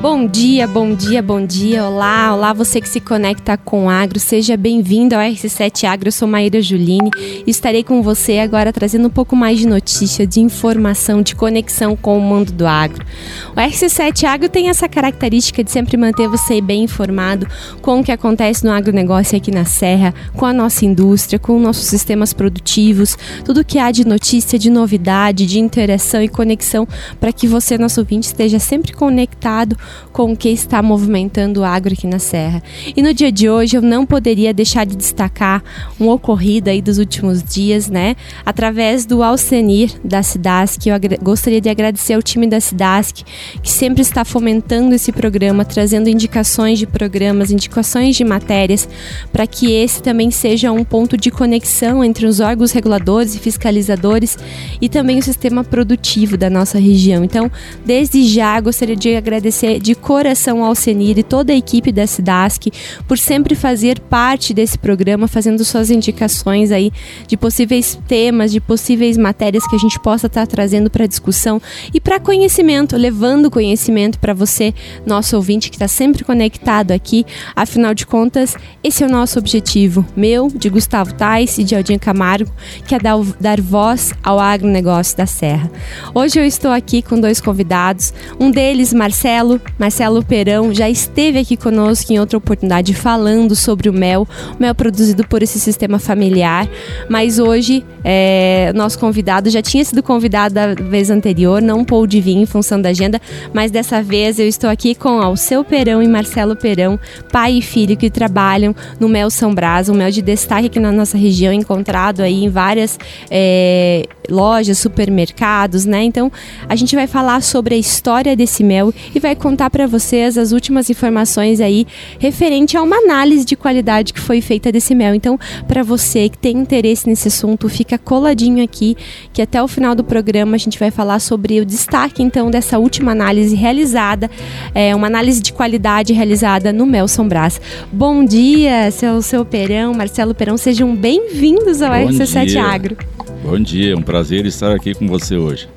Bom dia, bom dia, bom dia. Olá, olá você que se conecta com Agro. Seja bem-vindo ao RC7 Agro. Eu sou Maíra Juline e estarei com você agora trazendo um pouco mais de notícia, de informação, de conexão com o mundo do agro. O RC7 Agro tem essa característica de sempre manter você bem informado com o que acontece no agronegócio aqui na Serra, com a nossa indústria, com nossos sistemas produtivos, tudo que há de notícia, de novidade, de interação e conexão para que você, nosso ouvinte, esteja sempre conectado com o que está movimentando o agro aqui na Serra. E no dia de hoje eu não poderia deixar de destacar um ocorrido aí dos últimos dias, né? Através do Alcenir da Cidasc, eu gostaria de agradecer ao time da Cidasc que sempre está fomentando esse programa, trazendo indicações de programas, indicações de matérias, para que esse também seja um ponto de conexão entre os órgãos reguladores e fiscalizadores e também o sistema produtivo da nossa região. Então, desde já gostaria de agradecer de coração ao Senir e toda a equipe da Cidasc por sempre fazer parte desse programa, fazendo suas indicações aí de possíveis temas, de possíveis matérias que a gente possa estar trazendo para discussão e para conhecimento, levando conhecimento para você, nosso ouvinte que está sempre conectado aqui. Afinal de contas, esse é o nosso objetivo, meu, de Gustavo Tais e de Aldinha Camargo, que é dar, dar voz ao agronegócio da Serra. Hoje eu estou aqui com dois convidados, um deles, Marcelo, Marcelo Perão já esteve aqui conosco em outra oportunidade falando sobre o mel, o mel produzido por esse sistema familiar. Mas hoje, é, nosso convidado já tinha sido convidado da vez anterior, não pôde vir em função da agenda, mas dessa vez eu estou aqui com Alceu Perão e Marcelo Perão, pai e filho que trabalham no Mel São Brás, um mel de destaque aqui na nossa região, encontrado aí em várias é, lojas, supermercados, né? Então a gente vai falar sobre a história desse mel e vai contar para vocês as últimas informações aí referente a uma análise de qualidade que foi feita desse mel. Então, para você que tem interesse nesse assunto, fica coladinho aqui, que até o final do programa a gente vai falar sobre o destaque então dessa última análise realizada, é uma análise de qualidade realizada no Mel São Brás. Bom dia, seu seu Perão, Marcelo Perão, sejam bem-vindos ao Bom RC7 dia. Agro. Bom dia, é um prazer estar aqui com você hoje.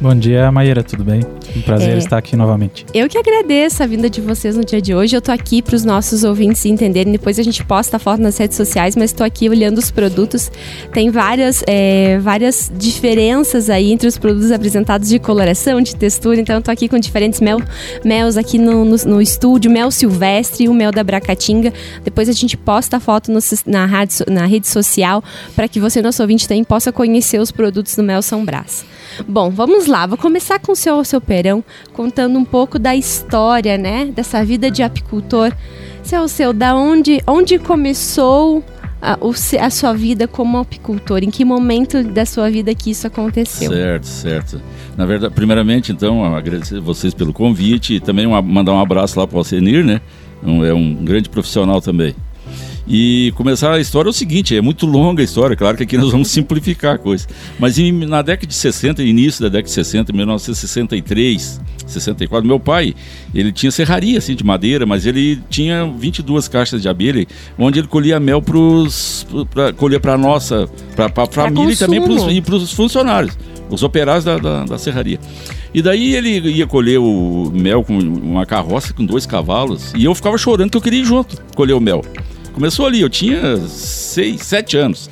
Bom dia, Maíra, tudo bem? Um prazer é, estar aqui novamente. Eu que agradeço a vinda de vocês no dia de hoje. Eu tô aqui para os nossos ouvintes entenderem. Depois a gente posta a foto nas redes sociais, mas estou aqui olhando os produtos. Tem várias, é, várias diferenças aí entre os produtos apresentados de coloração, de textura. Então eu tô aqui com diferentes mel, mels aqui no, no, no estúdio, mel silvestre e o mel da Bracatinga. Depois a gente posta a foto no, na, rádio, na rede social para que você, nosso ouvinte, também possa conhecer os produtos do Mel São Brás. Bom, vamos lá. Vou começar com o seu, seu Perão, contando um pouco da história, né? Dessa vida de apicultor. Seu, seu, da onde, onde começou a, a, sua vida como apicultor? Em que momento da sua vida que isso aconteceu? Certo, certo. Na verdade, primeiramente, então, agradecer vocês pelo convite e também uma, mandar um abraço lá para o Alcenir, né? Um, é um grande profissional também. E começar a história é o seguinte, é muito longa a história, claro que aqui nós vamos simplificar a coisa. Mas em, na década de 60, início da década de 60, 1963, 64, meu pai, ele tinha serraria assim de madeira, mas ele tinha 22 caixas de abelha, onde ele colhia mel para colher para nossa, para a família e também para os funcionários, os operários da, da, da serraria. E daí ele ia colher o mel com uma carroça com dois cavalos e eu ficava chorando que eu queria ir junto colher o mel. Começou ali, eu tinha seis, sete anos.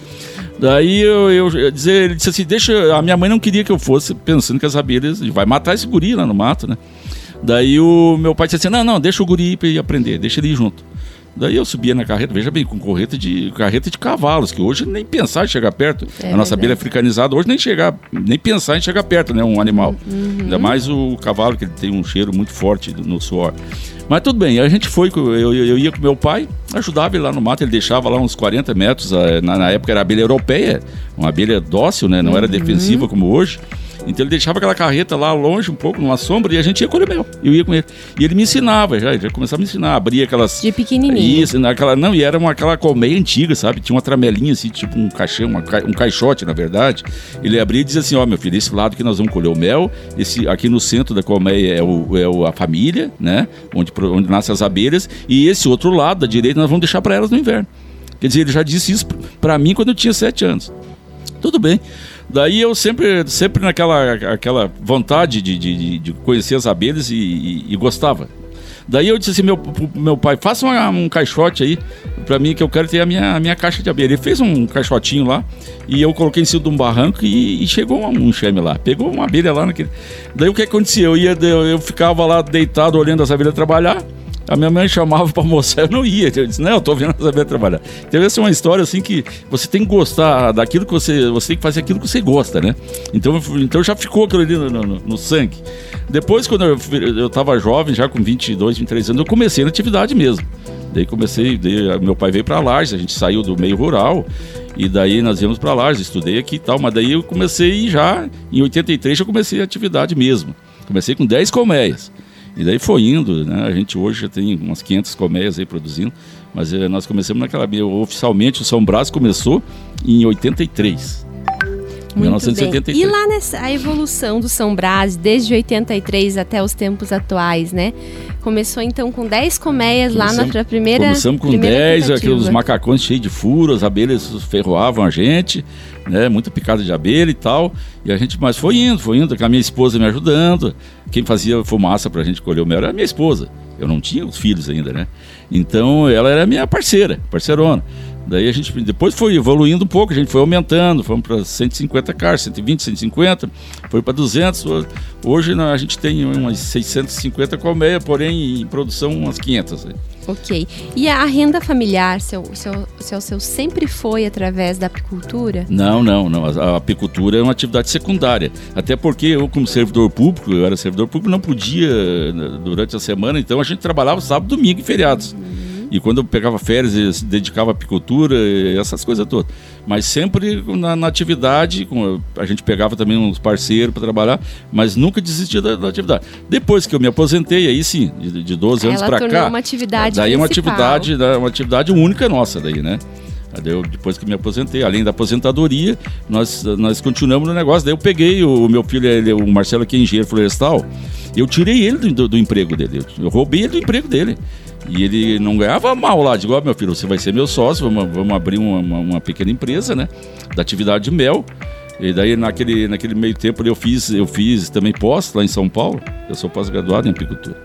Daí eu, eu, eu dizer, ele disse assim, deixa. A minha mãe não queria que eu fosse, pensando que as abelhas vai matar esse guri lá no mato, né? Daí o meu pai disse assim, não, não, deixa o guri ir pra aprender, deixa ele ir junto. Daí eu subia na carreta, veja bem, com correta de, carreta de cavalos, que hoje nem pensar em chegar perto. É a nossa abelha africanizada hoje nem chegar, nem pensar em chegar perto, né? Um animal. Uhum. Ainda mais o cavalo, que ele tem um cheiro muito forte no suor. Mas tudo bem, a gente foi, eu, eu, eu, ia com meu pai, ajudava ele lá no mato, ele deixava lá uns 40 metros, na, na época era abelha europeia, uma abelha dócil, né? Não uhum. era defensiva como hoje. Então ele deixava aquela carreta lá longe, um pouco, numa sombra, e a gente ia colher mel. Eu ia com ele. E ele me ensinava já, ele já começava a me ensinar, abria aquelas. De pequenininho. Isso, naquela, não, e era uma, aquela colmeia antiga, sabe? Tinha uma tramelinha assim, tipo um caixão, uma, um caixote, na verdade. Ele abria e dizia assim: Ó, oh, meu filho, esse lado que nós vamos colher o mel, esse aqui no centro da colmeia é, o, é o, a família, né? Onde, onde nascem as abelhas, e esse outro lado, da direita, nós vamos deixar para elas no inverno. Quer dizer, ele já disse isso para mim quando eu tinha sete anos. Tudo bem. Daí eu sempre, sempre naquela aquela vontade de, de, de conhecer as abelhas e, e, e gostava. Daí eu disse assim, meu, meu pai, faça uma, um caixote aí para mim que eu quero ter a minha, a minha caixa de abelha. Ele fez um caixotinho lá e eu coloquei em cima de um barranco e, e chegou um, um chame lá. Pegou uma abelha lá naquele. Daí o que acontecia? Eu, ia, eu, eu ficava lá deitado olhando as abelhas trabalhar. A minha mãe chamava para almoçar, eu não ia. Eu disse, não, eu tô vendo as abelhas trabalhar. Então essa é uma história assim que você tem que gostar daquilo que você. Você tem que fazer aquilo que você gosta, né? Então, então já ficou aquilo ali no, no, no sangue. Depois, quando eu, eu tava jovem, já com 22, 23 anos, eu comecei na atividade mesmo. Daí comecei, daí, meu pai veio para Lages, a gente saiu do meio rural e daí nós íamos para Lages, estudei aqui e tal, mas daí eu comecei já, em 83 já comecei a atividade mesmo. Comecei com 10 colmeias. E daí foi indo, né? A gente hoje já tem umas 500 colmeias aí produzindo, mas eh, nós começamos naquela. Oficialmente o São Brás começou em 83. Muito 1983. Bem. E lá nessa a evolução do São Brás, desde 83 até os tempos atuais, né? Começou então com 10 colmeias lá na primeira. Começamos com 10, aqueles macacões cheios de furos, as abelhas ferroavam a gente, né? Muita picada de abelha e tal. E a gente, mas foi indo, foi indo, com a minha esposa me ajudando. Quem fazia fumaça pra gente colher o mel era a minha esposa. Eu não tinha os filhos ainda, né? Então ela era minha parceira, parceirona. Daí a gente depois foi evoluindo um pouco, a gente foi aumentando, fomos para 150 cars, 120, 150, foi para 200. Hoje a gente tem umas 650 colmeias, porém em produção umas 500. Ok. E a renda familiar, seu, seu, seu, seu sempre foi através da apicultura? Não, não, não. A, a, apicultura é uma atividade secundária. Até porque eu, como servidor público, eu era servidor público, não podia durante a semana, então a gente trabalhava sábado, domingo e feriados. E quando eu pegava férias, se dedicava à apicultura, essas coisas todas. Mas sempre na, na atividade, a gente pegava também uns parceiros para trabalhar, mas nunca desistia da, da, atividade. Depois que eu me aposentei, aí sim, de, de 12 anos para cá. uma atividade Daí é uma atividade, uma atividade única nossa daí, né? Eu, depois que me aposentei, além da aposentadoria, nós, nós continuamos no negócio. Daí eu peguei o, o meu filho, ele, o Marcelo, que é engenheiro florestal, eu tirei ele do, do, do emprego dele. Eu, eu roubei ele do emprego dele. E ele não ganhava mal lá. Digo, ó, meu filho, você vai ser meu sócio, vamos, vamos abrir uma, uma, uma, pequena empresa, né? Da atividade de mel. E daí, naquele, naquele meio tempo, eu fiz, eu fiz também pós lá em São Paulo. Eu sou pós-graduado em apicultura.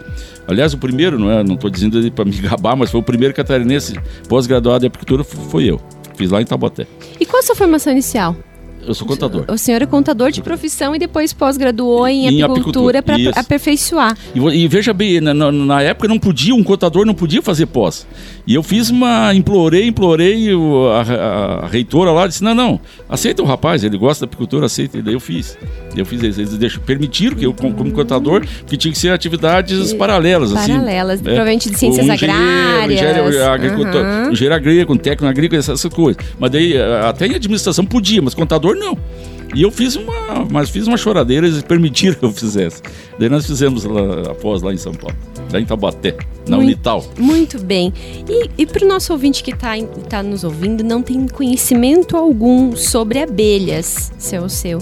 Aliás, o primeiro, não é, não estou dizendo para me gabar, mas foi o primeiro catarinense pós-graduado em apicultura, foi eu. Fiz lá em Taboté. E qual a sua formação inicial? Eu sou contador. O senhor é contador de profissão e depois pós-graduou em, em, apicultura para aperfeiçoar. E, e, veja bem, na, na, época não podia, um contador não podia fazer pós. E eu fiz uma, implorei, implorei, a, a, a reitora lá disse, não, não, aceita o rapaz, ele gosta da apicultura, aceita. E daí eu fiz. Eu fiz eles deixam, permitiram que eu, como, contador, que tinha que ser atividades paralelas. Paralelas, assim, provavelmente de ciências agrárias. Engenheiro, agricultor, uhum. engenheiro agrícola, técnico agrícola, essas coisas. Mas daí, até em administração podia, mas contador não. E eu fiz uma, mas fiz uma choradeira, eles permitiram que eu fizesse. Daí nós fizemos lá, após lá em São Paulo, lá em Taubaté, na muito, Unital. Muito bem. E, e para o nosso ouvinte que está tá nos ouvindo, não tem conhecimento algum sobre abelhas, seu seu.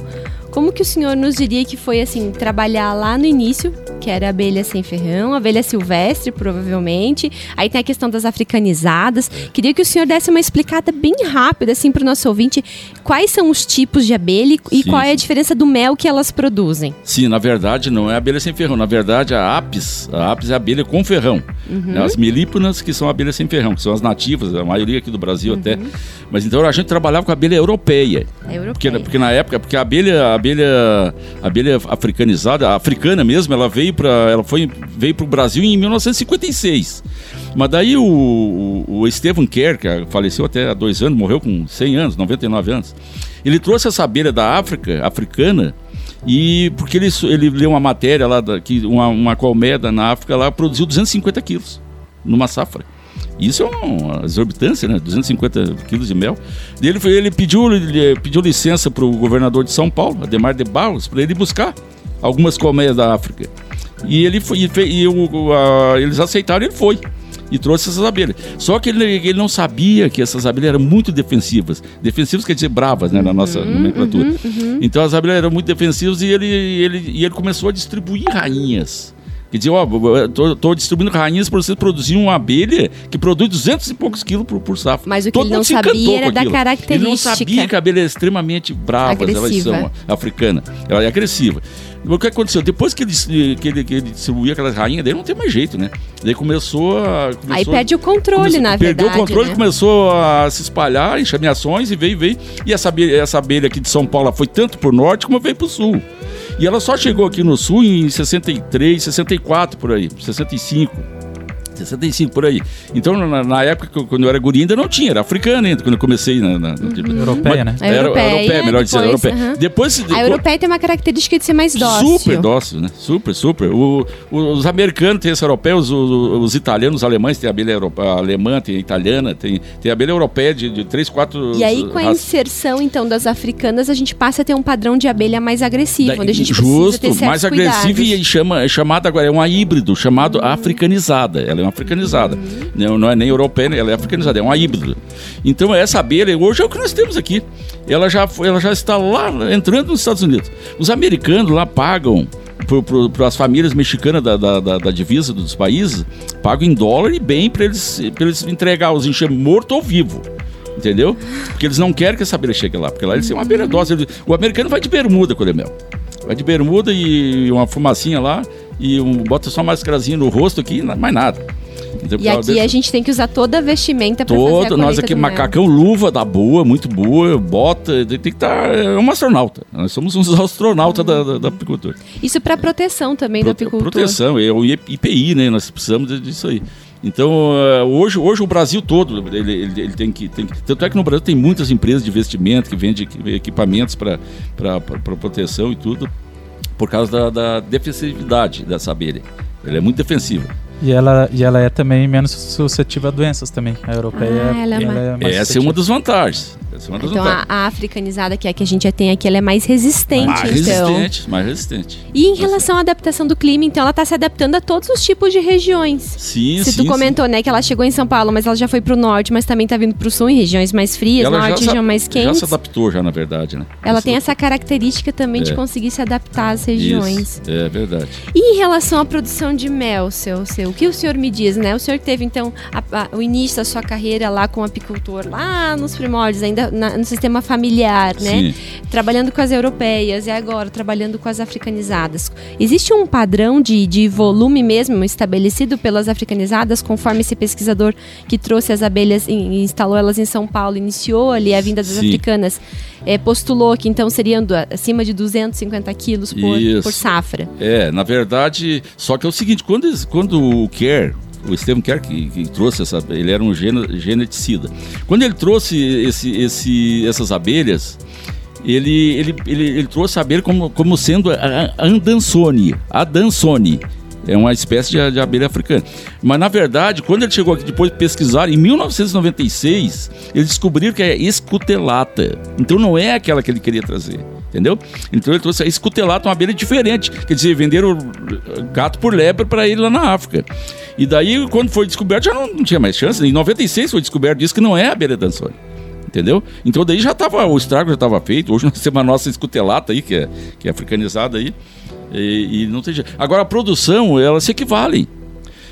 Como que o senhor nos diria que foi assim trabalhar lá no início, que era abelha sem ferrão, abelha silvestre, provavelmente. Aí tem a questão das africanizadas. Queria que o senhor desse uma explicada bem rápida assim para o nosso ouvinte, quais são os tipos de abelha e sim, qual é a diferença do mel que elas produzem. Sim, na verdade não é abelha sem ferrão, na verdade a apis, a apis é a abelha com ferrão. Uhum. As melíponas que são abelhas sem ferrão, que são as nativas, a maioria aqui do Brasil uhum. até. Mas então a gente trabalhava com a abelha europeia. É europeia. Porque, porque na época, porque a abelha abelha, abelha africanizada, africana mesmo, ela veio para ela foi veio para o Brasil em 1956. Mas daí o, o, o Kerr, que faleceu até há dois anos, morreu com 100 anos, 99 anos, ele trouxe essa abelha da África, africana, e porque ele, ele leu uma matéria lá, da, que uma, uma colmeia na África lá produziu 250 quilos numa safra. Isso é uma exorbitância, né? 250 quilos de mel. E ele, ele, pediu, ele pediu licença para o governador de São Paulo, Ademar de Barros, para ele buscar algumas colmeias da África. E ele foi, e, e o, a, eles aceitaram, ele foi e trouxe essas abelhas. Só que ele, ele não sabia que essas abelhas eram muito defensivas. Defensivas quer dizer bravas, né, na nossa uhum, nomenclatura. Uhum, uhum. Então as abelhas eram muito defensivas e ele, ele, e ele começou a distribuir rainhas Quer dizer, ó, estou distribuindo rainhas para vocês produzirem uma abelha que produz 200 e poucos quilos por, por safra. Mas o que Todo ele não sabia era da característica. Ele não sabia que a abelha é extremamente brava, elas são africana. Ela é agressiva. O que aconteceu? Depois que ele, que ele, que ele distribuía aquelas rainhas dele, não tem mais jeito, né? Daí começou a. Começou, Aí perde o controle, começou, na perdeu verdade. Perdeu o controle, né? começou a se espalhar em chameações e veio, veio. E essa abelha, essa abelha aqui de São Paulo foi tanto pro norte como veio pro sul. E ela só chegou aqui no sul em 63, 64 por aí, 65. 65 por aí. Então, na, na época, quando eu era guri, ainda não tinha, era africana ainda, quando eu comecei na. na uhum. Europeia, né? Era europeia, europeia melhor depois, dizer, europeia. Uhum. Depois, a europeia tem uma característica de ser mais dócil. Super dócil, né? Super, super. O, os americanos têm essa europeia, os, os, os, italianos, os alemães têm a abelha europeia, alemã, tem a italiana, tem, tem a abelha europeia de, de 3, 4. E aí, com a inserção, então, das africanas, a gente passa a ter um padrão de abelha mais agressivo, da, onde a gente Justo, precisa ter mais agressivo e chama, é chamada agora, é um híbrido, chamado africanizada. Ela é uma africanizada. Uhum. Não, não é nem europeia, ela é africanizada, é uma híbrida. Então essa abelha hoje é o que nós temos aqui. Ela já, ela já está lá entrando nos Estados Unidos. Os americanos lá pagam para as famílias mexicanas da, da, da, da, divisa dos países, pagam em dólar e bem para eles, eles entregar os encher morto ou vivo. Entendeu? Porque eles não querem que essa abelha chegue lá, porque lá eles têm uma abelha dócil. O americano vai de bermuda com o mel. Vai de bermuda e uma fumacinha lá e um, bota só uma mascarazinha no rosto aqui, mais nada. Então, e aqui desse... a gente tem que usar toda a vestimenta para fazer a Nós aqui, macacão, mel. luva da boa, muito boa, bota, tem que estar... Tá, é um astronauta. Nós somos uns astronautas da, da, da, apicultura. Isso para proteção também Pro, da apicultura. Proteção, é o IPI, né? Nós precisamos disso aí. Então, eh, hoje, hoje o Brasil todo, ele, ele, ele, tem, que, tem que. Tanto é que no Brasil tem muitas empresas de investimento que vendem equipamentos para proteção e tudo, por causa da, da defensividade dessa abelha. Ela é muito defensiva. E ela, e ela é também menos suscetível a doenças também. A europeia ah, ela é, ela é mais Essa é uma das vantagens. Essa é uma das então vantagens. A, a, africanizada que é que a gente já tem aqui, ela é mais resistente. Mais então. resistente, mais resistente. E em relação à adaptação do clima, então ela está se adaptando a todos os tipos de regiões. Sim, Se sim, tu comentou, sim. né, que ela chegou em São Paulo, mas ela já foi para o norte, mas também está vindo para o sul, em regiões mais frias, ela norte, região mais quente. Já se adaptou já, na verdade, né? Ela tem essa característica também é. de conseguir se adaptar às regiões. Isso. É verdade. E em relação à produção de mel, seu, seu, o que o senhor me diz? né? O senhor teve, então, a, a, o início da sua carreira lá como apicultor, lá nos primórdios, ainda na, no sistema familiar, né? Sim. Trabalhando com as europeias e agora trabalhando com as africanizadas. Existe um padrão de, de volume mesmo estabelecido pelas africanizadas, conforme esse pesquisador que trouxe as abelhas e instalou elas em São Paulo, iniciou ali a vinda das Sim. africanas, é, postulou que então seriam acima de 250 quilos por, por safra. É, na verdade, só que é o seguinte, quando, quando o Care o Estevam Kerr que, que, trouxe essa, ele era um geneticida. Quando ele trouxe esse, esse, essas abelhas, ele, ele, ele, ele trouxe a abelha como, como sendo a, Andansone, a Dansone. É uma espécie de, de, abelha africana. Mas, na verdade, quando ele chegou aqui depois de pesquisar, em 1996, eles descobriram que é escutelata. Então não é aquela que ele queria trazer. Entendeu? Então ele trouxe a escutelata, uma abelha diferente. Quer dizer, venderam gato por lebre para ele lá na África. E daí, quando foi descoberto, já não, não, tinha mais chance. Em 96 foi descoberto isso que não é a abelha dançona. Entendeu? Então daí já estava, o estrago já estava feito. Hoje nós temos a nossa escutelata aí, que é, que é africanizada aí. E, e não tem jeito. Agora a produção, elas se equivalem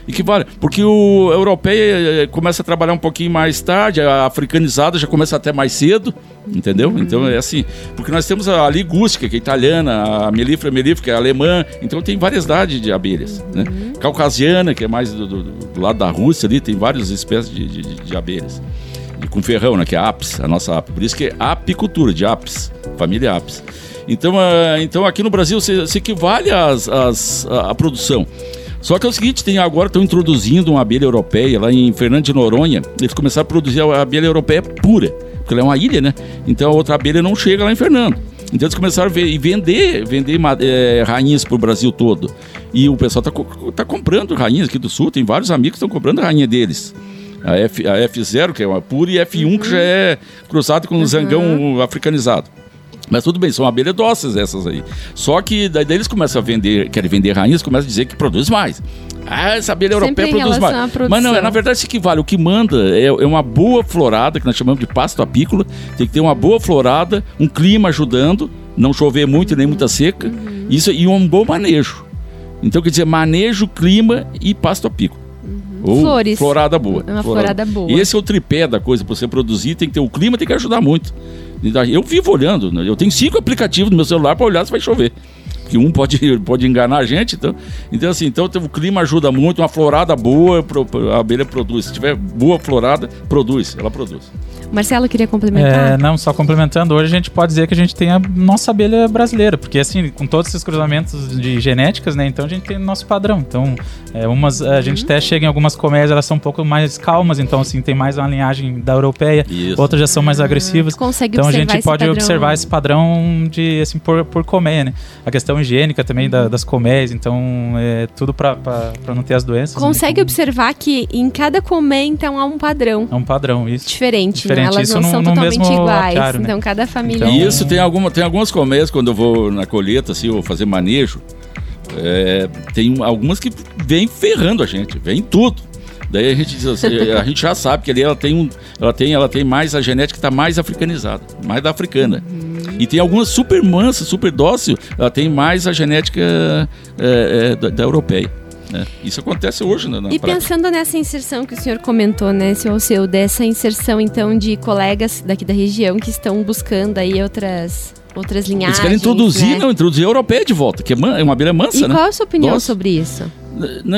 equivale. Porque o europeia eh, começa a trabalhar um pouquinho mais tarde, a africanizada já começa até mais cedo, entendeu? Uhum. Então é assim. Porque nós temos a ligústica, que é italiana, a melífera melífera, que é alemã, então tem variedade de abelhas. Né? Uhum. Caucasiana, que é mais do, do, do, lado da Rússia ali, tem várias espécies de, de, de abelhas. E com ferrão, né? Que é apis, a nossa apis. Por isso que é apicultura, de apis, família apis. Então, uh, então aqui no Brasil se, se equivale às, às, à produção. Só que é o seguinte, tem agora estão introduzindo uma abelha europeia lá em Fernando de Noronha. Eles começaram a produzir a abelha europeia pura, porque ela é uma ilha, né? Então a outra abelha não chega lá em Fernando. Então eles começaram a vender, vender é, rainhas para o Brasil todo. E o pessoal está tá comprando rainhas aqui do sul, tem vários amigos que estão comprando rainha deles. A, F, a F0, que é uma pura, e F1, uhum. que já é cruzado com um uhum. zangão africanizado. Mas tudo bem, são abelhas dóceis essas aí. Só que daí, daí eles começam a vender, querem vender rainhas, começam a dizer que produz mais. Ah, essa abelha Sempre europeia produz mais. Mas não, é, na verdade isso equivale. O que manda é, é, uma boa florada, que nós chamamos de pasto apícola. Tem que ter uma boa florada, um clima ajudando, não chover muito nem muita seca. Uhum. Isso, e um bom manejo. Então quer dizer, manejo, clima e pasto a pico. Ou Flores. florada boa. Uma florada boa. E esse é o tripé da coisa para você produzir, tem que ter o clima, tem que ajudar muito. Eu vivo olhando, né? eu tenho cinco aplicativos no meu celular para olhar se vai chover. Que um pode, pode enganar a gente, então, então assim, então o clima ajuda muito, uma florada boa, a abelha produz. Se tiver boa florada, produz, ela produz. Marcelo queria complementar? É, não, só complementando, hoje a gente pode dizer que a gente tem a nossa abelha brasileira, porque assim, com todos esses cruzamentos de genéticas, né, então a gente tem o nosso padrão. Então, é, umas, a gente até chega em algumas colmeias, elas são um pouco mais calmas, então assim, tem mais uma linhagem da europeia, Isso. outras já são mais agressivas. Tu consegue Então a gente pode padrão. observar esse padrão de assim por, por colmeia, né? A questão higiênica também da- das colmeias, então é tudo para não ter as doenças. né? Consegue observar que em cada colmeia, então, há um padrão É um padrão isso. diferente, Diferente, né? Elas isso não no- são no totalmente mesmo iguais. apiário, né? Então, cada família... Então- isso tem, alguma, tem algumas colmeias, quando eu vou na colheita, assim, ou fazer manejo, é, tem algumas que vêm ferrando a gente, vem tudo. Daí a gente diz assim, a gente já sabe que ali ela tem, um, ela tem, ela tem mais a genética está mais africanizada, mais da africana. E tem algumas super mansas, super dócil, ela tem mais a genética é, é, da, da europeia. né? Isso acontece hoje na, na E prática. pensando nessa inserção que o senhor comentou, né, seu seu dessa inserção então de colegas daqui da região que estão buscando aí outras outras linhagens. Eles querem introduzir, né? não, introduzir a europeia de volta, que é, man- é uma abelha mansa, E né? qual é a sua opinião Nossa. sobre isso?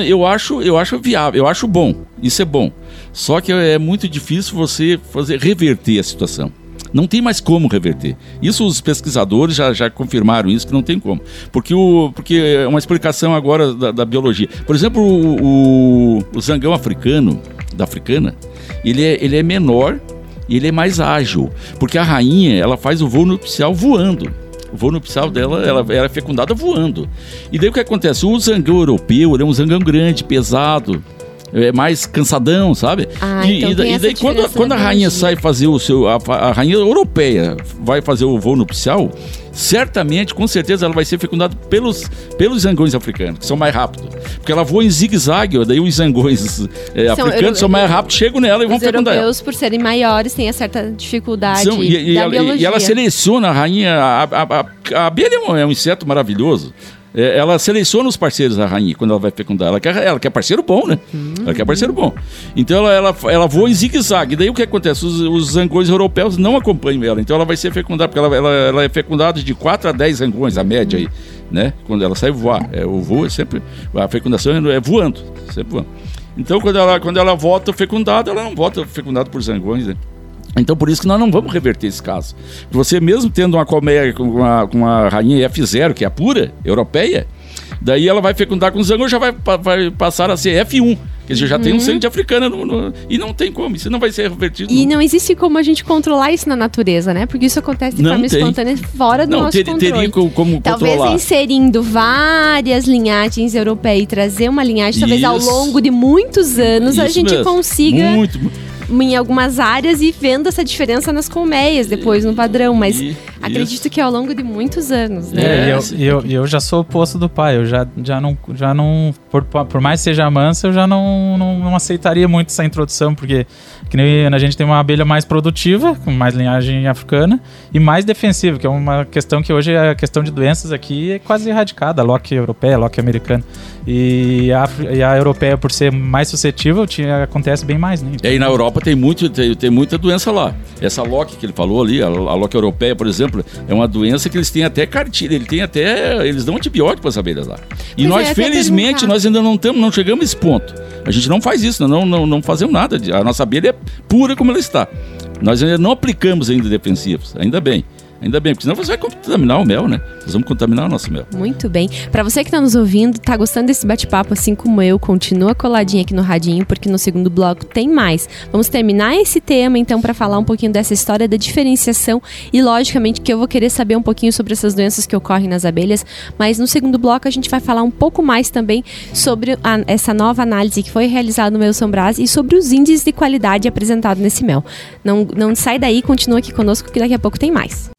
Eu acho, eu acho viável, eu acho bom. Isso é bom. Só que é muito difícil você fazer reverter a situação. Não tem mais como reverter. Isso os pesquisadores já, já confirmaram isso que não tem como. Porque o porque é uma explicação agora da, da biologia. Por exemplo, o, o, o zangão africano da africana, ele é, ele é menor e ele é mais ágil, porque a rainha ela faz o voo nupcial voando. O voo nupcial dela ela, é fecundada voando. E daí o que acontece? O zangão europeu ele é um zangão grande, pesado, é mais cansadão, sabe? Ah, e, então e e daí quando, quando a rainha sai fazer o seu. A, a rainha europeia vai fazer o voo nupcial, certamente, com certeza, ela vai ser fecundada pelos, pelos zangões africanos, que são mais rápidos. Porque ela voa em zigue-zague, daí os zangões eh, São africanos euro- são mais rápidos, chegam nela e vão Os fecundar ela. europeus, por serem maiores, têm a certa dificuldade São- e, e da ela, biologia. e ela seleciona a rainha. A, a, a- a abelha é é um inseto maravilhoso. É, ela seleciona os parceiros da rainha quando ela vai fecundar. Ela quer, ela quer parceiro bom, né? Ela quer parceiro bom. Então ela, ela, ela voa em zigue-zague. Daí o que acontece? Os, os zangões europeus não acompanham ela. Então ela vai ser fecundada, porque ela, ela, ela é fecundada de 4 a 10 zangões, a média aí. Né? Quando ela sai voar. É, o voo é sempre. A fecundação é voando. Sempre voando. Então quando ela, quando ela volta fecundada, ela não volta fecundada por zangões, né? Então, por isso que nós não vamos reverter esse caso. Você mesmo tendo uma colmeia com uma, com uma rainha F0, que é a pura, europeia, daí ela vai fecundar com zangão, já vai, vai passar a ser F1. Quer dizer, já tem um sangue de africana no, no- e não tem como, isso não vai ser revertido. E não existe como a gente controlar isso na natureza, né? Porque isso acontece de Não forma tem. espontânea fora do Não, nosso ter- controle. teria co- como Talvez controlar. inserindo várias linhagens europeias e trazer uma linhagem, talvez ao Isso. longo de muitos anos, a Isso gente mesmo. consiga Muito, em algumas áreas e vendo essa diferença nas colmeias depois no padrão. Mas acredito que ao longo de muitos anos, né? É, e É, eu, eu, eu já sou o oposto do pai. Eu já, já não. Já não por, por mais que seja mansa, eu já não, não, não aceitaria muito essa introdução, porque que nem a gente tem uma abelha mais produtiva, com mais linhagem africana, e mais defensiva, que é uma questão que hoje a questão de doenças aqui é quase erradicada. A Loki europeia, a Loki americana. E a, e a europeia, por ser mais suscetível, tinha, acontece bem mais, né? E aí na Europa tem, muito, tem, tem muita doença lá. Essa LOC que ele falou ali, a, a europeia, por exemplo, é uma doença que eles têm até cartilha, ele tem até. Eles dão antibiótico para as abelhas lá. E Pois é, nós, até felizmente, nós ainda não, tamo, não chegamos a esse ponto. A gente não faz isso, não, não, não fazemos nada. A nossa abelha é pura como ela está. Nós ainda não aplicamos ainda defensivos, ainda bem. Ainda bem, porque senão você vai contaminar o mel, né? Nós vamos contaminar o nosso mel. Muito bem. Pra você que tá nos ouvindo, tá gostando desse bate-papo assim como eu, continua coladinho aqui no radinho, porque no segundo bloco tem mais. Vamos terminar esse tema então pra falar um pouquinho dessa história da diferenciação e logicamente que eu vou querer saber um pouquinho sobre essas doenças que ocorrem nas abelhas, mas no segundo bloco a gente vai falar um pouco mais também sobre a- essa nova análise que foi realizada no Mel São Brás e sobre os índices de qualidade apresentados nesse mel. Não, não sai daí, continua aqui conosco que daqui a pouco tem mais.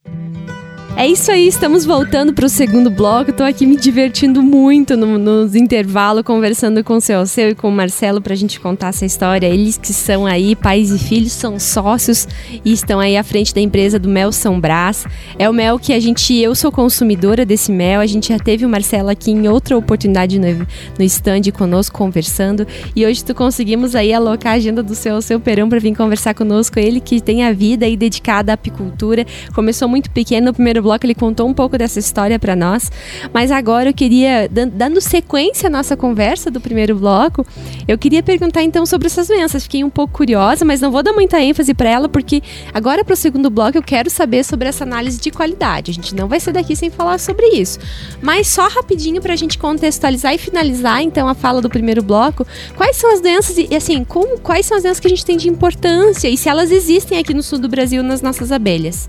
É isso aí, estamos voltando para o segundo bloco. Estou aqui me divertindo muito no, nos intervalos, conversando com o seu, e com o Marcelo para a gente contar essa história. Eles que são aí, pais e filhos, são sócios e estão aí à frente da empresa do Mel São Brás. É o mel que a gente, eu sou consumidora desse mel. A gente já teve o Marcelo aqui em outra oportunidade no, no stand conosco conversando e hoje tu conseguimos aí alocar a agenda do seu, seu Perão para vir conversar conosco. Ele que tem a vida aí dedicada à apicultura, começou muito pequeno no primeiro bloco, ele contou um pouco dessa história para nós. Mas agora eu queria, dando sequência à nossa conversa do primeiro bloco, eu queria perguntar então sobre essas doenças. Fiquei um pouco curiosa, mas não vou dar muita ênfase para ela, porque agora para o segundo bloco eu quero saber sobre essa análise de qualidade. A gente não vai sair daqui sem falar sobre isso. Mas só rapidinho para a gente contextualizar e finalizar então a fala do primeiro bloco, quais são as doenças e assim, como, quais são as doenças que a gente tem de importância e se elas existem aqui no sul do Brasil nas nossas abelhas?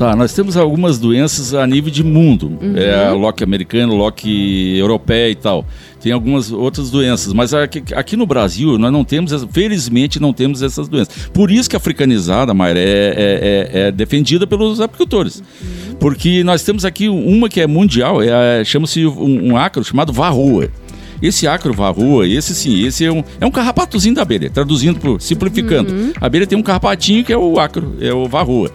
Tá, nós temos algumas doenças a nível de mundo. Uhum. É a loque americano, loque europeia e tal. Tem algumas outras doenças, mas aqui, aqui, no Brasil nós não temos, felizmente não temos essas doenças. Por isso que a africanizada, Mayra, é, é, é, é defendida pelos apicultores. Uhum. Porque nós temos aqui uma que é mundial, é, chama-se um, um ácaro chamado varroa. Esse acro varroa, esse sim, esse é um, é um carrapatozinho da abelha, traduzindo, por, simplificando. Uhum. A abelha tem um carrapatinho que é o acro, é o varroa.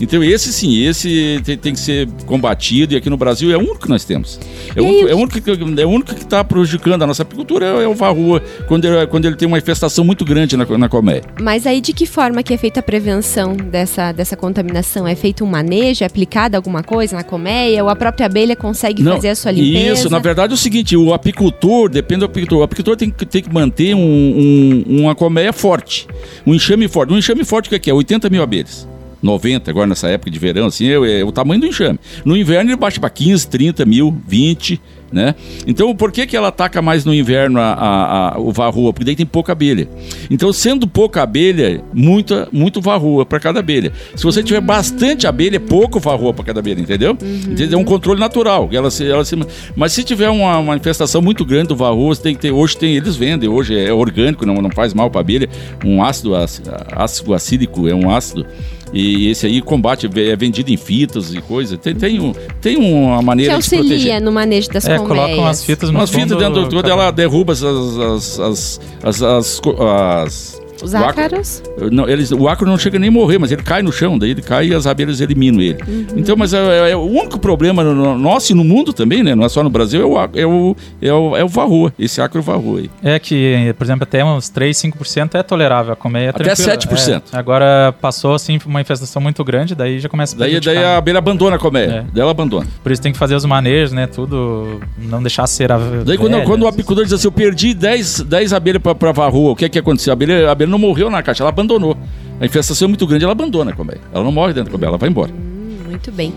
Então esse sim, esse tem, tem, que ser combatido e aqui no Brasil é o único que nós temos. É, o único, é o único, que, é o único que está prejudicando a nossa apicultura é, é o varroa, quando ele, quando ele tem uma infestação muito grande na, na colmeia. Mas aí de que forma que é feita a prevenção dessa, dessa contaminação? É feito um manejo, é aplicada alguma coisa na colmeia ou a própria abelha consegue Não, fazer a sua limpeza? Isso, na verdade é o seguinte, o apicultor, depende do apicultor, o apicultor tem, tem que manter um, um, uma colmeia forte, um enxame forte. Um enxame forte o que é? 80 mil abelhas. 90, agora nessa época de verão, assim, é, é o tamanho do enxame. No inverno ele baixa para 15, 30 mil, 20, né? Então, por que, que ela ataca mais no inverno a, a, a, o varroa? Porque daí tem pouca abelha. Então, sendo pouca abelha, muita, muito varroa para cada abelha. Se você tiver bastante abelha, é pouco varroa para cada abelha, entendeu? Uhum. É um controle natural. Ela se, ela se... Mas se tiver uma, uma infestação muito grande do varroa, você tem que ter. Hoje tem, eles vendem, hoje é orgânico, não, não faz mal para abelha. Um ácido, ácido acílico é um ácido e esse aí combate, é vendido em fitas e coisa. Tem, tem, um, tem uma maneira que auxilia de proteger. no manejo das é, colmeias. colocam as fitas no Umas fitas dentro do... Ela derruba as, as, as, as, os ácaros? O ácaro, não, eles, o ácaro não chega nem a morrer, mas ele cai no chão, daí ele cai e as abelhas eliminam ele. Uhum. Então, mas é, é, é, o único problema no, nosso e no mundo também, né? Não é só no Brasil, é o, é o, é o, é o varroa, esse ácaro varroa aí. É que, por exemplo, até uns 3, 5% é tolerável a comer. É até 7%. É, agora passou assim uma infestação muito grande, daí já começa a Daí, daí a abelha abandona a comer, é. ela abandona. Por isso tem que fazer os manejos, né? Tudo, não deixar ser a Daí quando, quando o apicultor diz assim, eu perdi 10, 10 abelhas pra, pra varroa, o que é que aconteceu? A abelha, a abelha não morreu na caixa, ela abandonou. A infestação é muito grande, ela abandona a colmeia. Ela não morre dentro da colmeia, ela vai embora. Hum, muito bem.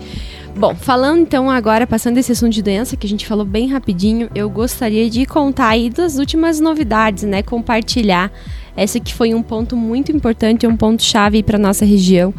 Bom, falando então agora, passando esse assunto de doença que a gente falou bem rapidinho, eu gostaria de contar aí das últimas novidades, né? Compartilhar. Esse que foi um ponto muito importante, um ponto chave para nossa região.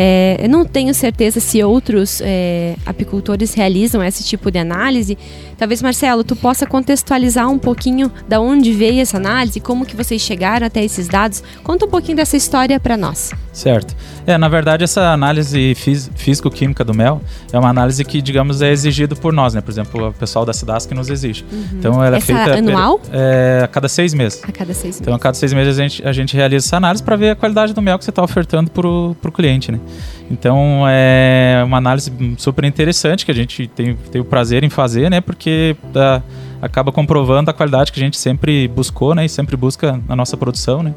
É, eu não tenho certeza se outros é, apicultores realizam esse tipo de análise. Talvez, Marcelo, tu possa contextualizar um pouquinho da onde veio essa análise, como que vocês chegaram até esses dados. Conta um pouquinho dessa história para nós. Certo. É, na verdade, essa análise físico-química do mel é uma análise que, digamos, é exigido por nós, né? Por exemplo, o pessoal da SIDASC nos exige. Uhum. Então, ela é essa é feita... anual? É, a cada seis meses. A cada seis meses. Então, a cada seis meses a gente, a gente realiza essa análise para ver a qualidade do mel que você está ofertando para o cliente, né? Então é uma análise super interessante que a gente tem, tem o prazer em fazer, né? Porque dá, acaba comprovando a qualidade que a gente sempre buscou, né? E sempre busca na nossa produção, né?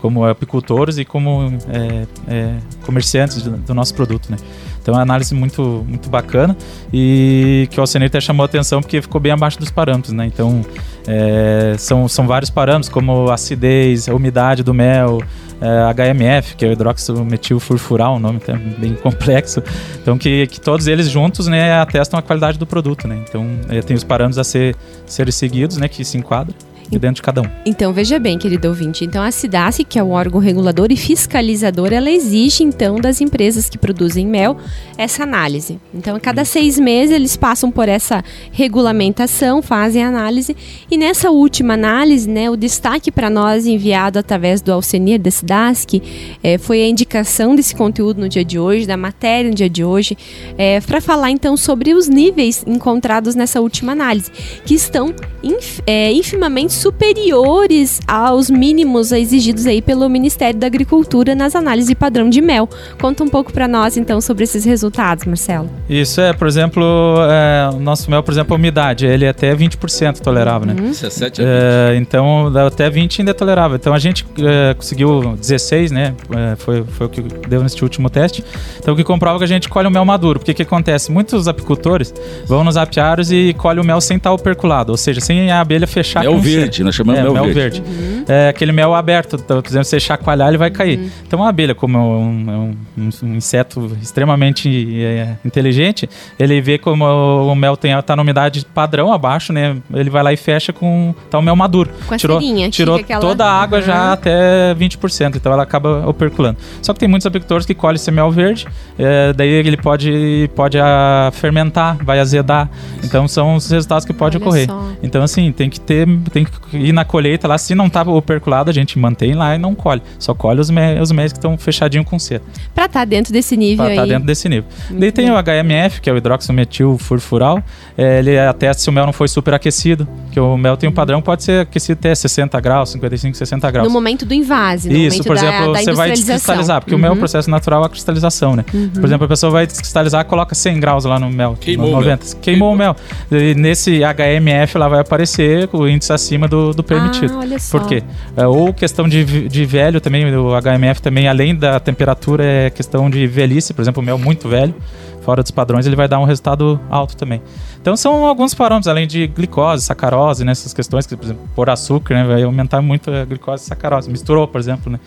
Como apicultores e como é, é, comerciantes do, nosso produto, né? Então é uma análise muito, muito bacana e que o Alcenir até chamou a atenção porque ficou bem abaixo dos parâmetros, né? Então é, são, são vários parâmetros como acidez, a umidade do mel, é, HMF, que é o hidroximetilfurfural, um nome até bem complexo. Então, que, que todos eles juntos né, atestam a qualidade do produto. Né? Então, é, tem os parâmetros a ser, ser seguidos, né, que se enquadram. Dentro de cada um. Então, veja bem, querido ouvinte. Então, a SIDASC, que é o órgão regulador e fiscalizador, ela exige, então, das empresas que produzem mel, essa análise. Então, a cada seis meses, eles passam por essa regulamentação, fazem análise. E nessa última análise, né, o destaque para nós enviado através do Alcenir da SIDASC é, foi a indicação desse conteúdo no dia de hoje, da matéria no dia de hoje, é, para falar, então, sobre os níveis encontrados nessa última análise, que estão inf, é, infimamente superiores aos mínimos exigidos aí pelo Ministério da Agricultura nas análises de padrão de mel. Conta um pouco para nós então sobre esses resultados, Marcelo. Isso é, por exemplo, é, o nosso mel, por exemplo, a umidade, ele é até 20% tolerável, né? Uhum. 17 é, então, até 20 ainda é tolerável. Então a gente é, conseguiu 16, né? É, foi, foi o que deu nesse último teste. Então o que comprova que a gente colhe o mel maduro. Porque o que acontece? Muitos apicultores vão nos apiários e colhem o mel sem estar operculado, ou seja, sem a abelha fechar mel verde, nós chamamos é, mel, mel verde. verde. Uhum. É aquele mel aberto, então, por exemplo, você chacoalhar ele vai cair. Uhum. Então a abelha, como é um, um, um inseto extremamente é, inteligente, ele vê como o mel tem tá na umidade padrão abaixo, né? Ele vai lá e fecha com tá o mel maduro. Com a tirou serinha, tirou aquela... toda a água uhum. já até 20%, então ela acaba operculando. Só que tem muitos apicultores que colhem esse mel verde, é, daí ele pode pode a, fermentar, vai azedar. Então são os resultados que pode Olha ocorrer. Só. Então assim, tem que ter tem que ir na colheita lá, se não tá operculado, a gente mantém lá e não colhe. Só colhe os, me os que estão fechadinhos com cera. Pra estar tá dentro desse nível pra aí. Pra tá dentro desse nível. Muito Daí tem bem. o HMF, que é o hidroximetil furfural. É, ele atesta se o mel não foi superaquecido, que o mel tem um padrão, pode ser aquecido até 60 graus, 55, 60 graus. No momento do invase, no Isso, por exemplo, da, da você vai descristalizar, porque uhum. o mel é o processo natural é a cristalização, né? Uhum. Por exemplo, a pessoa vai descristalizar, coloca 100 graus lá no mel. Queimou 90. o mel. Queimou, Queimou o mel. E nesse HMF lá vai aparecer o índice acima do, do permitido. Ah, olha só. Por quê? É, ou questão de, de velho também, o HMF também, além da temperatura, é questão de velhice, por exemplo, o mel muito velho, fora dos padrões, ele vai dar um resultado alto também. Então são alguns parâmetros, além de glicose, sacarose, nessas né, questões que, por exemplo, por açúcar, né, vai aumentar muito a glicose e sacarose. Misturou, por exemplo, né?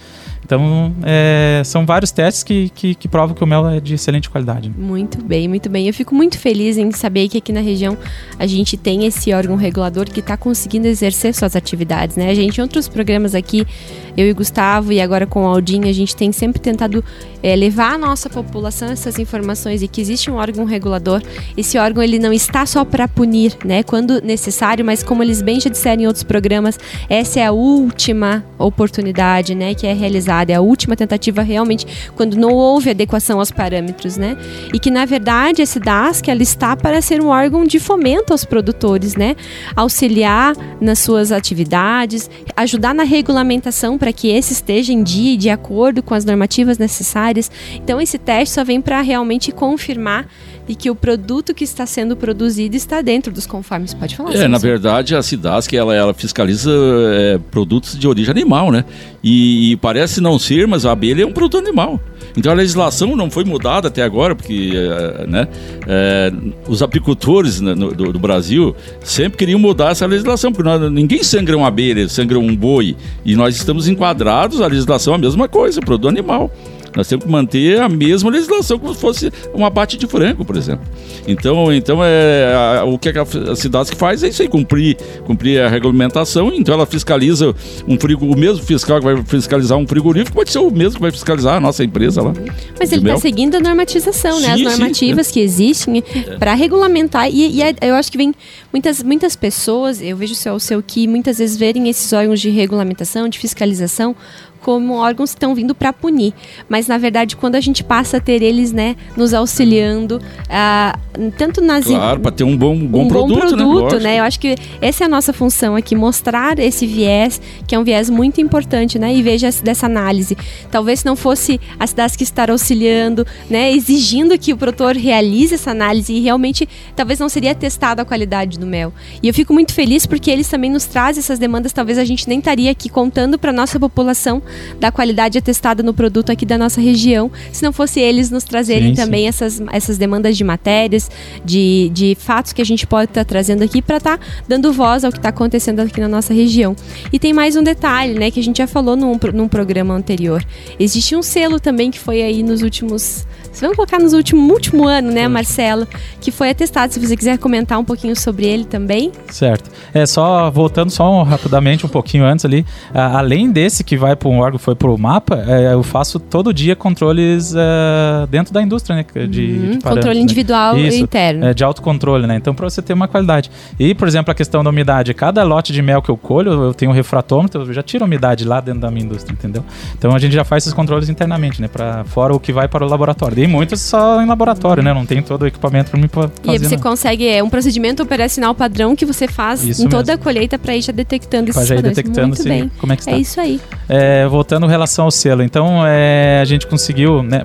Então, é, são vários testes que, que, que, provam que o mel é de excelente qualidade. Muito bem, muito bem. Eu fico muito feliz em saber que aqui na região a gente tem esse órgão regulador que está conseguindo exercer suas atividades, né? A gente, em outros programas aqui, eu e Gustavo, e agora com o Aldinho, a gente tem sempre tentado é, levar à nossa população essas informações e que existe um órgão regulador. Esse órgão, ele não está só para punir, né? Quando necessário, mas como eles bem já disseram em outros programas, essa é a última oportunidade, né? Que é realizada é a última tentativa realmente quando não houve adequação aos parâmetros, né? E que na verdade esse DASC ela está para ser um órgão de fomento aos produtores, né? Auxiliar nas suas atividades, ajudar na regulamentação para que esse esteja em dia e de acordo com as normativas necessárias. Então esse teste só vem para realmente confirmar e que o produto que está sendo produzido está dentro dos conformes. Pode falar. É, na verdade, a Cidasc ela, ela fiscaliza é, produtos de origem animal, né? E, e, parece não ser, mas a abelha é um produto animal. Então a legislação não foi mudada até agora, porque é, né, é, os apicultores né, no, do, do, Brasil sempre queriam mudar essa legislação, porque nós, ninguém sangra uma abelha, sangra um boi. E nós estamos enquadrados, a legislação é a mesma coisa, produto animal. Nós temos que manter a mesma legislação como se fosse uma parte de frango, por exemplo. Então, então é, a, o que a cidade faz é isso aí, cumprir, cumprir a regulamentação. Então ela fiscaliza um frigo, o mesmo fiscal que vai fiscalizar um frigorífico pode ser o mesmo que vai fiscalizar a nossa empresa lá. Mas ele está seguindo a normatização, né? As normativas sim, que existem é. para regulamentar. E, e, é, eu acho que vem muitas, muitas pessoas, eu vejo o seu, o seu que muitas vezes verem esses órgãos de regulamentação, de fiscalização, como órgãos que estão vindo para punir. Mas, na verdade, quando a gente passa a ter eles, né, nos auxiliando, uh, tanto nas... Claro, para ter um bom, bom um produto, bom produto né? né? Eu acho que essa é a nossa função aqui, mostrar esse viés, que é um viés muito importante, né? E veja dessa análise. Talvez se não fosse as cidades que estar auxiliando, né, exigindo que o produtor realize essa análise e realmente talvez não seria testado a qualidade do mel. E eu fico muito feliz porque eles também nos trazem essas demandas, talvez a gente nem estaria aqui contando para nossa população da qualidade atestada no produto aqui da nossa região, se não fosse eles nos trazerem Sim, também Essas, essas demandas de matérias, de, de fatos que a gente pode estar trazendo aqui para estar tá dando voz ao que está acontecendo aqui na nossa região. E tem mais um detalhe, né, que a gente já falou num, num programa anterior. Existe um selo também que foi aí nos últimos Vamos colocar nos último, último ano, né, Marcelo? Que foi atestado. Se você quiser comentar um pouquinho sobre ele também. Certo. É só voltando só rapidamente um pouquinho antes ali. A, além desse que vai para um órgão, foi para o mapa, é, eu faço todo dia controles é, dentro da indústria, né? De, uhum, de controle individual né? Isso, e interno. É, de autocontrole, né? Então, para você ter uma qualidade. E, por exemplo, a questão da umidade. Cada lote de mel que eu colho, eu tenho um refratômetro, eu já tiro a umidade lá dentro da minha indústria, entendeu? Então, a gente já faz esses controles internamente, né? Para fora o que vai para o laboratório. E muitas só em laboratório, né? Não tem todo o equipamento para mim fazer. E aí você não. consegue, é um procedimento operacional padrão que você faz Isso em toda mesmo. a colheita para ir já detectando Pra esses já ir detectando Muito bem. como é que está. É isso aí. É, voltando em relação ao selo, então é, a gente conseguiu, né,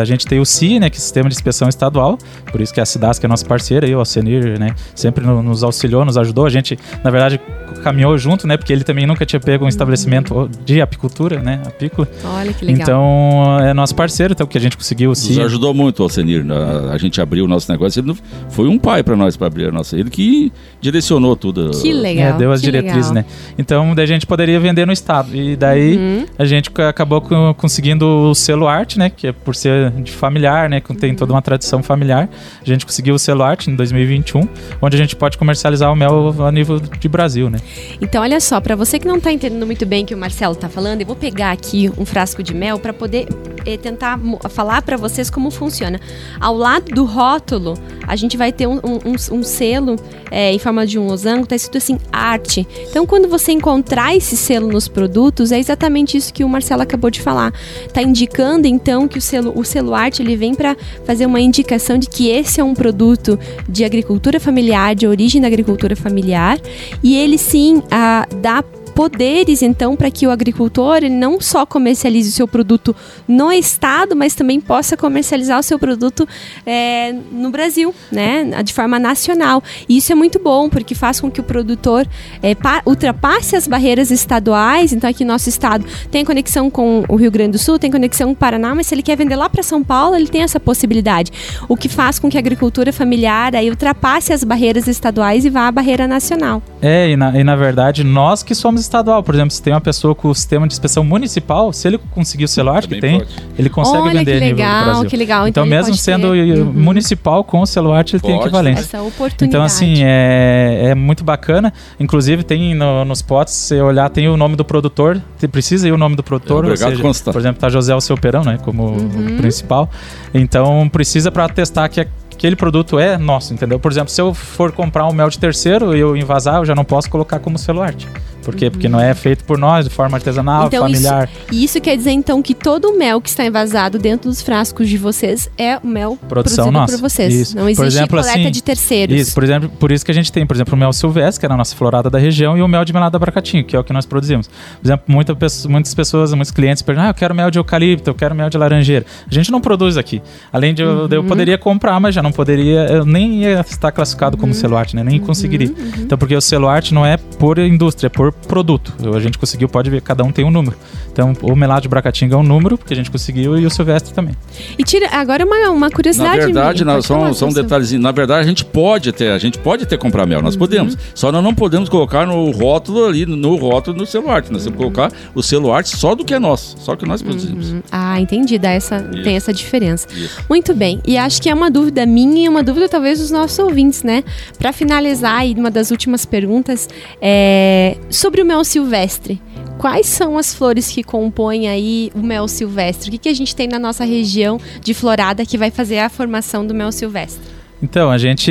a gente tem o CI, né, que é o Sistema de Inspeção Estadual, por isso que a CIDAS, que é nossa parceira, e o Alcenir, né, sempre no- nos auxiliou, nos ajudou, a gente, na verdade, caminhou junto, né, porque ele também nunca tinha pego um estabelecimento de apicultura, né, apícola, Olha que legal. então é nosso parceiro, então que a gente conseguiu o Nos CI. ajudou muito, Alcenir. A, a gente abriu o nosso negócio. Ele foi um pai para nós para abrir a nossa. Ele que direcionou tudo. que legal. É, deu as diretrizes, legal. né? Então, daí a gente poderia vender no estado. E daí Uhum. A gente ca- acabou co- conseguindo o selo arte, né? Que é por ser de familiar, né? Que tem toda uma tradição familiar. A gente conseguiu o selo arte em 2021, onde a gente pode comercializar o mel a nível de Brasil, né? Então, olha só, para você que não tá entendendo muito bem o que o Marcelo tá falando, eu vou pegar aqui um frasco de mel para poder eh, tentar falar para vocês como funciona. Ao lado do rótulo, a gente vai ter um, um- um- um selo eh, em forma de um losango, tá escrito assim, arte. Então, quando você encontrar esse selo nos produtos, é exatamente isso que o Marcelo acabou de falar. Tá indicando, então, que o selo, o selo arte, ele vem para fazer uma indicação de que esse é um produto de agricultura familiar, de origem da agricultura familiar, e ele sim ah, dá poderes então para que o agricultor ele não só comercialize o seu produto no estado, mas também possa comercializar o seu produto é, no Brasil, né, de forma nacional. E isso é muito bom porque faz com que o produtor é, pa- ultrapasse as barreiras estaduais. Então aqui nosso estado tem conexão com o Rio Grande do Sul, tem conexão com o Paraná, mas se ele quer vender lá para São Paulo, ele tem essa possibilidade. O que faz com que a agricultura familiar aí ultrapasse as barreiras estaduais e vá à barreira nacional. É, e na, e na verdade, nós que somos estadual, por exemplo, se tem uma pessoa com o sistema de inspeção municipal, se ele conseguir o arte que tem, pode. ele consegue Olha vender que a nível do legal, Brasil. que legal. Então, ele mesmo sendo ter, uh, uhum, municipal com o arte, ele tem Pode, equivalência. essa oportunidade. Então, assim, é, é muito bacana. Inclusive, tem no- nos potes, se você olhar, tem o nome do produtor. Tem- precisa ir o nome do produtor. É ou obrigado seja, constar. por exemplo, tá José Alceu Perão, né? Como Uhum. o principal. Então, precisa para atestar que aquele produto é nosso, entendeu? Por exemplo, se eu for comprar um mel de terceiro e eu invasar, eu já não posso colocar como arte. Por quê? Porque não é feito por nós, de forma artesanal, Então, isso- familiar. E isso quer dizer então que todo o mel que está envasado dentro dos frascos de vocês é o mel Produção produzido nossa. por vocês. Isso. Não Por existe exemplo, coleta assim, de terceiros. Isso, por exemplo, por isso que a gente tem, por exemplo, o mel silvestre, que é a nossa florada da região, e o mel de melada bracatinho, que é o que nós produzimos. Por exemplo, muita muitas pessoas, muitos clientes perguntam, ah, eu quero mel de eucalipto, eu quero mel de laranjeira. A gente não produz aqui. Além de eu, eu poderia comprar, mas já não poderia, eu nem ia estar classificado como selo arte, né? Nem conseguiria. Então, porque o selo arte não é por indústria, é por produto. A gente conseguiu, pode ver, cada um tem um número. Então, o melado de bracatinga é um número, porque a gente conseguiu, e o silvestre também. E tira agora uma, uma Na curiosidade. verdade, minha, não, pode só, um detalhezinho. Na verdade, a gente pode ter, a gente pode ter comprar mel, nós Uhum. podemos. Só nós não podemos colocar no rótulo ali, no rótulo do arte. Nós temos que colocar o arte só do que é nosso, só que nós produzimos. Uhum. Ah, entendi. Dá essa, Isso. tem essa diferença. Isso. Muito bem. E acho que é uma dúvida minha e uma dúvida talvez dos nossos ouvintes, né? Para finalizar, aí, uma das últimas perguntas é sobre o mel silvestre. Quais são as flores que compõem aí o mel silvestre? O que, que a gente tem na nossa região de florada que vai fazer a formação do mel silvestre? Então, a gente.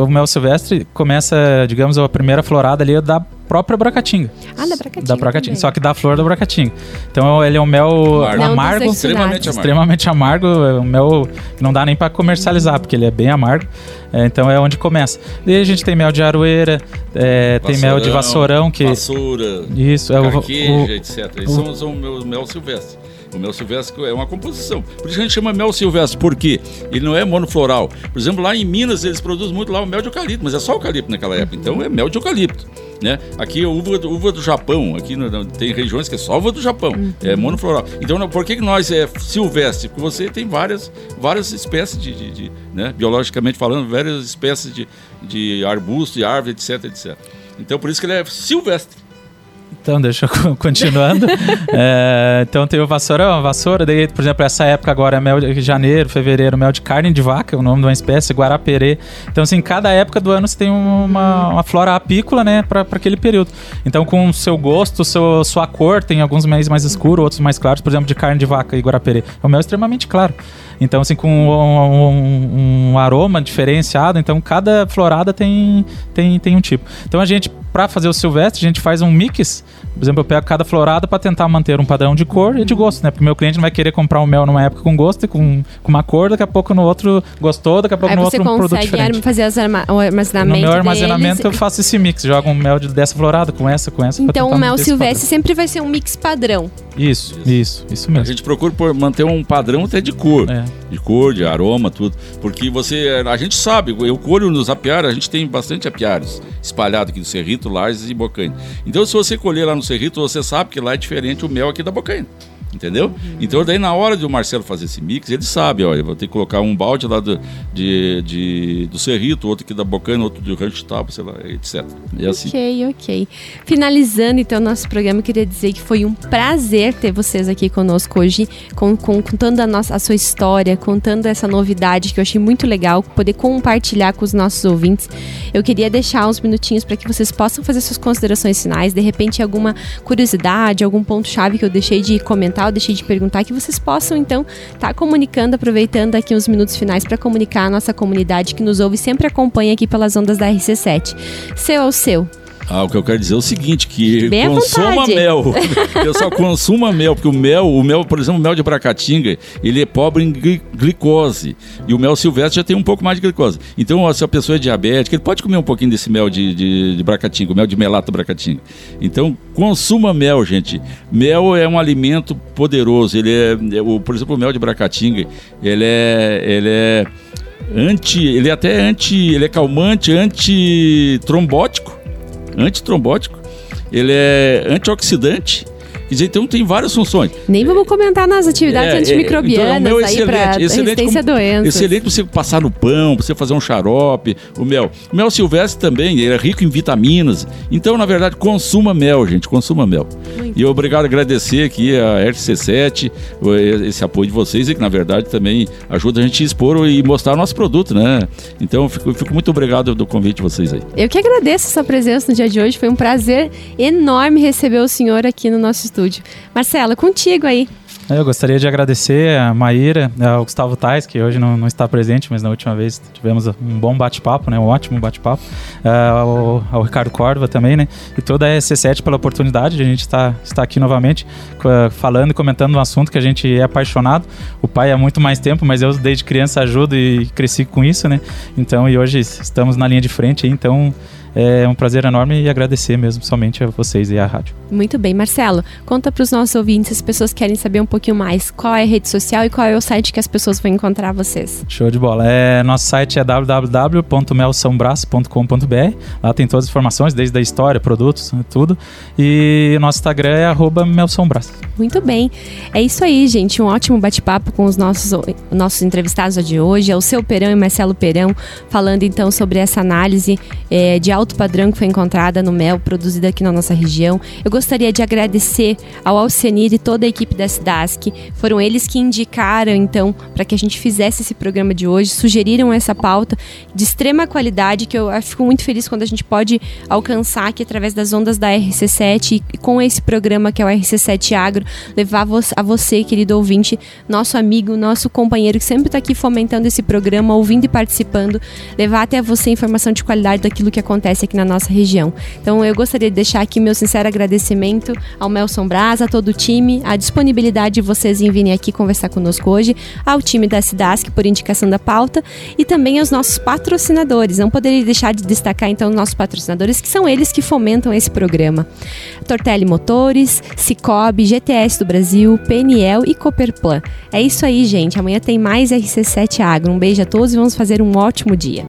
O mel silvestre começa, digamos, a primeira florada ali da própria bracatinga. Ah, da bracatinga. Da bracatinga, também. só que da flor da bracatinga. Então ele é um mel Amargo. Amargo, Extremamente extremamente amargo, é um mel que não dá nem para comercializar, porque ele é bem amargo. É, então é onde começa. E a gente tem mel de aroeira, é, tem mel de vassourão, que. Vassoura, Isso, é o, carqueja, o- etc. Esses são, são mel silvestre. O mel silvestre é uma composição. Por isso a gente chama mel silvestre, porque ele não é monofloral. Por exemplo, lá em Minas eles produzem muito lá o mel de eucalipto, mas é só eucalipto naquela época. Então é mel de eucalipto. Né? Aqui a uva, do- uva do Japão, aqui no- tem regiões que é só uva do Japão, é monofloral. Então por que, que nós é silvestre? Porque você tem várias, várias espécies de, de- de, né? biologicamente falando, várias espécies de, de arbusto, de árvore, etc, etc. Então por isso que ele é silvestre. Então, deixa eu co- continuando. É, então tem o vassourão, a vassoura, daí, por exemplo, essa época agora é mel de janeiro, fevereiro, mel de carne de vaca, é o nome de uma espécie, guaraperê. Então, assim, cada época do ano você tem uma, uma flora apícola, né, para aquele período. Então, com o seu gosto, seu, sua cor, tem alguns meses mais escuros, outros mais claros, por exemplo, de carne de vaca e guaraperê. É um mel extremamente claro. Então, assim, com um, um- um aroma diferenciado, então cada florada tem, tem, tem um tipo. Então, a gente, para fazer o silvestre, a gente faz um mix. Por exemplo, eu pego cada florada para tentar manter um padrão de cor e de gosto, né? Porque o meu cliente não vai querer comprar um mel numa época com gosto e com, com uma cor, daqui a pouco no outro gostou, daqui a pouco Aí no você outro um produto consegue diferente. arma- fazer as arma- o No armazenamento meu armazenamento eu deles. faço esse mix, jogo um mel de- dessa florada com essa, com essa. Então o mel silvestre sempre vai ser um mix padrão. Isso, isso, isso A mesmo. gente procura por manter um padrão até de cor. É. De cor, de aroma, tudo. Porque você. A gente sabe, eu colho nos apiários, a gente tem bastante apiários espalhados aqui do Cerrito, Lages e Bocaine. Então, se você colher lá no Cerrito, você sabe que lá é diferente o mel aqui da Bocaine. Entendeu? Então, daí na hora de o Marcelo fazer esse mix, ele sabe, eu vou ter que colocar um balde lá do, de, de- do Cerrito, outro aqui da Bocaine, outro do Rancho Tabo, sei lá, etc. É assim. Ok, ok. Finalizando então o nosso programa, eu queria dizer que foi um prazer ter vocês aqui conosco hoje, com, com- contando a, nossa, a sua história, contando essa novidade que eu achei muito legal, poder compartilhar com os nossos ouvintes. Eu queria deixar uns minutinhos para que vocês possam fazer suas considerações finais, de repente alguma curiosidade, algum ponto-chave que eu deixei de comentar, deixei de perguntar, que vocês possam então estar comunicando, aproveitando aqui uns minutos finais para comunicar a nossa comunidade que nos ouve e sempre acompanha aqui pelas ondas da RC7. Seu é o seu. Ah, o que eu quero dizer é o seguinte, que Bem consuma mel. Pessoal, consuma mel, porque o mel, o mel, por exemplo, o mel de Bracatinga, ele é pobre em gli- glicose. E o mel silvestre já tem um pouco mais de glicose. Então, ó, se a pessoa é diabética, ele pode comer um pouquinho desse mel de, de, de Bracatinga, o mel de melato Bracatinga. Então, consuma mel, gente. Mel é um alimento poderoso. Ele é, é o, por exemplo, o mel de Bracatinga, ele é, ele é anti, ele é até anti, ele é calmante, antitrombótico antitrombótico, ele é antioxidante. Quer dizer, então tem várias funções. Nem vamos comentar nas atividades É, é, antimicrobianas então é aí para excelente, excelente resistência a como- doenças. Excelente para você passar no pão, para você fazer um xarope, o mel. O mel silvestre também, ele é rico em vitaminas. Então, na verdade, consuma mel, gente, consuma mel. Muito E obrigado agradecer aqui a RC7, o- esse apoio de vocês e que, na verdade, também ajuda a gente a expor e mostrar o nosso produto, né? Então, eu fico, eu fico muito obrigado do convite de vocês aí. Eu que agradeço a sua presença no dia de hoje. Foi um prazer enorme receber o senhor aqui no nosso estúdio. Marcela, contigo aí. Eu gostaria de agradecer a Maíra, ao Gustavo Tais, que hoje não, não está presente, mas na última vez tivemos um bom bate-papo, né? Um ótimo bate-papo. Ah, ao, ao Ricardo Córdoba também, né? E toda a SC7 pela oportunidade de a gente estar, estar aqui novamente falando e comentando um assunto que a gente é apaixonado. O pai há muito mais tempo, mas eu desde criança ajudo e cresci com isso, né? Então, e hoje estamos na linha de frente, então é um prazer enorme e agradecer mesmo somente a vocês e à rádio. Muito bem, Marcelo. Conta para os nossos ouvintes, as pessoas querem saber um pouquinho mais qual é a rede social e qual é o site que as pessoas vão encontrar vocês. Show de bola. É, nosso site é www.melsaobraço.com.br. Lá tem todas as informações, desde a história, produtos, tudo. E nosso Instagram é arroba. Muito bem. É isso aí, gente. Um ótimo bate-papo com os nossos, nossos entrevistados de hoje. É o seu Perão e Marcelo Perão, falando então sobre essa análise eh, de alto padrão que foi encontrada no mel, produzida aqui na nossa região. Eu gostaria de agradecer ao Alcenir e toda a equipe da SIDASC. Foram eles que indicaram, então, para que a gente fizesse esse programa de hoje, sugeriram essa pauta de extrema qualidade, que eu fico muito feliz quando a gente pode alcançar aqui através das ondas da RC7 e com esse programa que é o RC7 Agro, levar a você, querido ouvinte, nosso amigo, nosso companheiro que sempre está aqui fomentando esse programa, ouvindo e participando, levar até você informação de qualidade daquilo que acontece aqui na nossa região. Então eu gostaria de deixar aqui meu sincero agradecimento ao Melson Braz, a todo o time, a disponibilidade de vocês em virem aqui conversar conosco hoje, ao time da Cidasc por indicação da pauta e também aos nossos patrocinadores. Não poderia deixar de destacar então os nossos patrocinadores, que são eles que fomentam esse programa. Tortelli Motores, Cicobi, GTS do Brasil, PNL e Cooperplan. É isso aí, gente. Amanhã tem mais RC7 Agro. Um beijo a todos e vamos fazer um ótimo dia.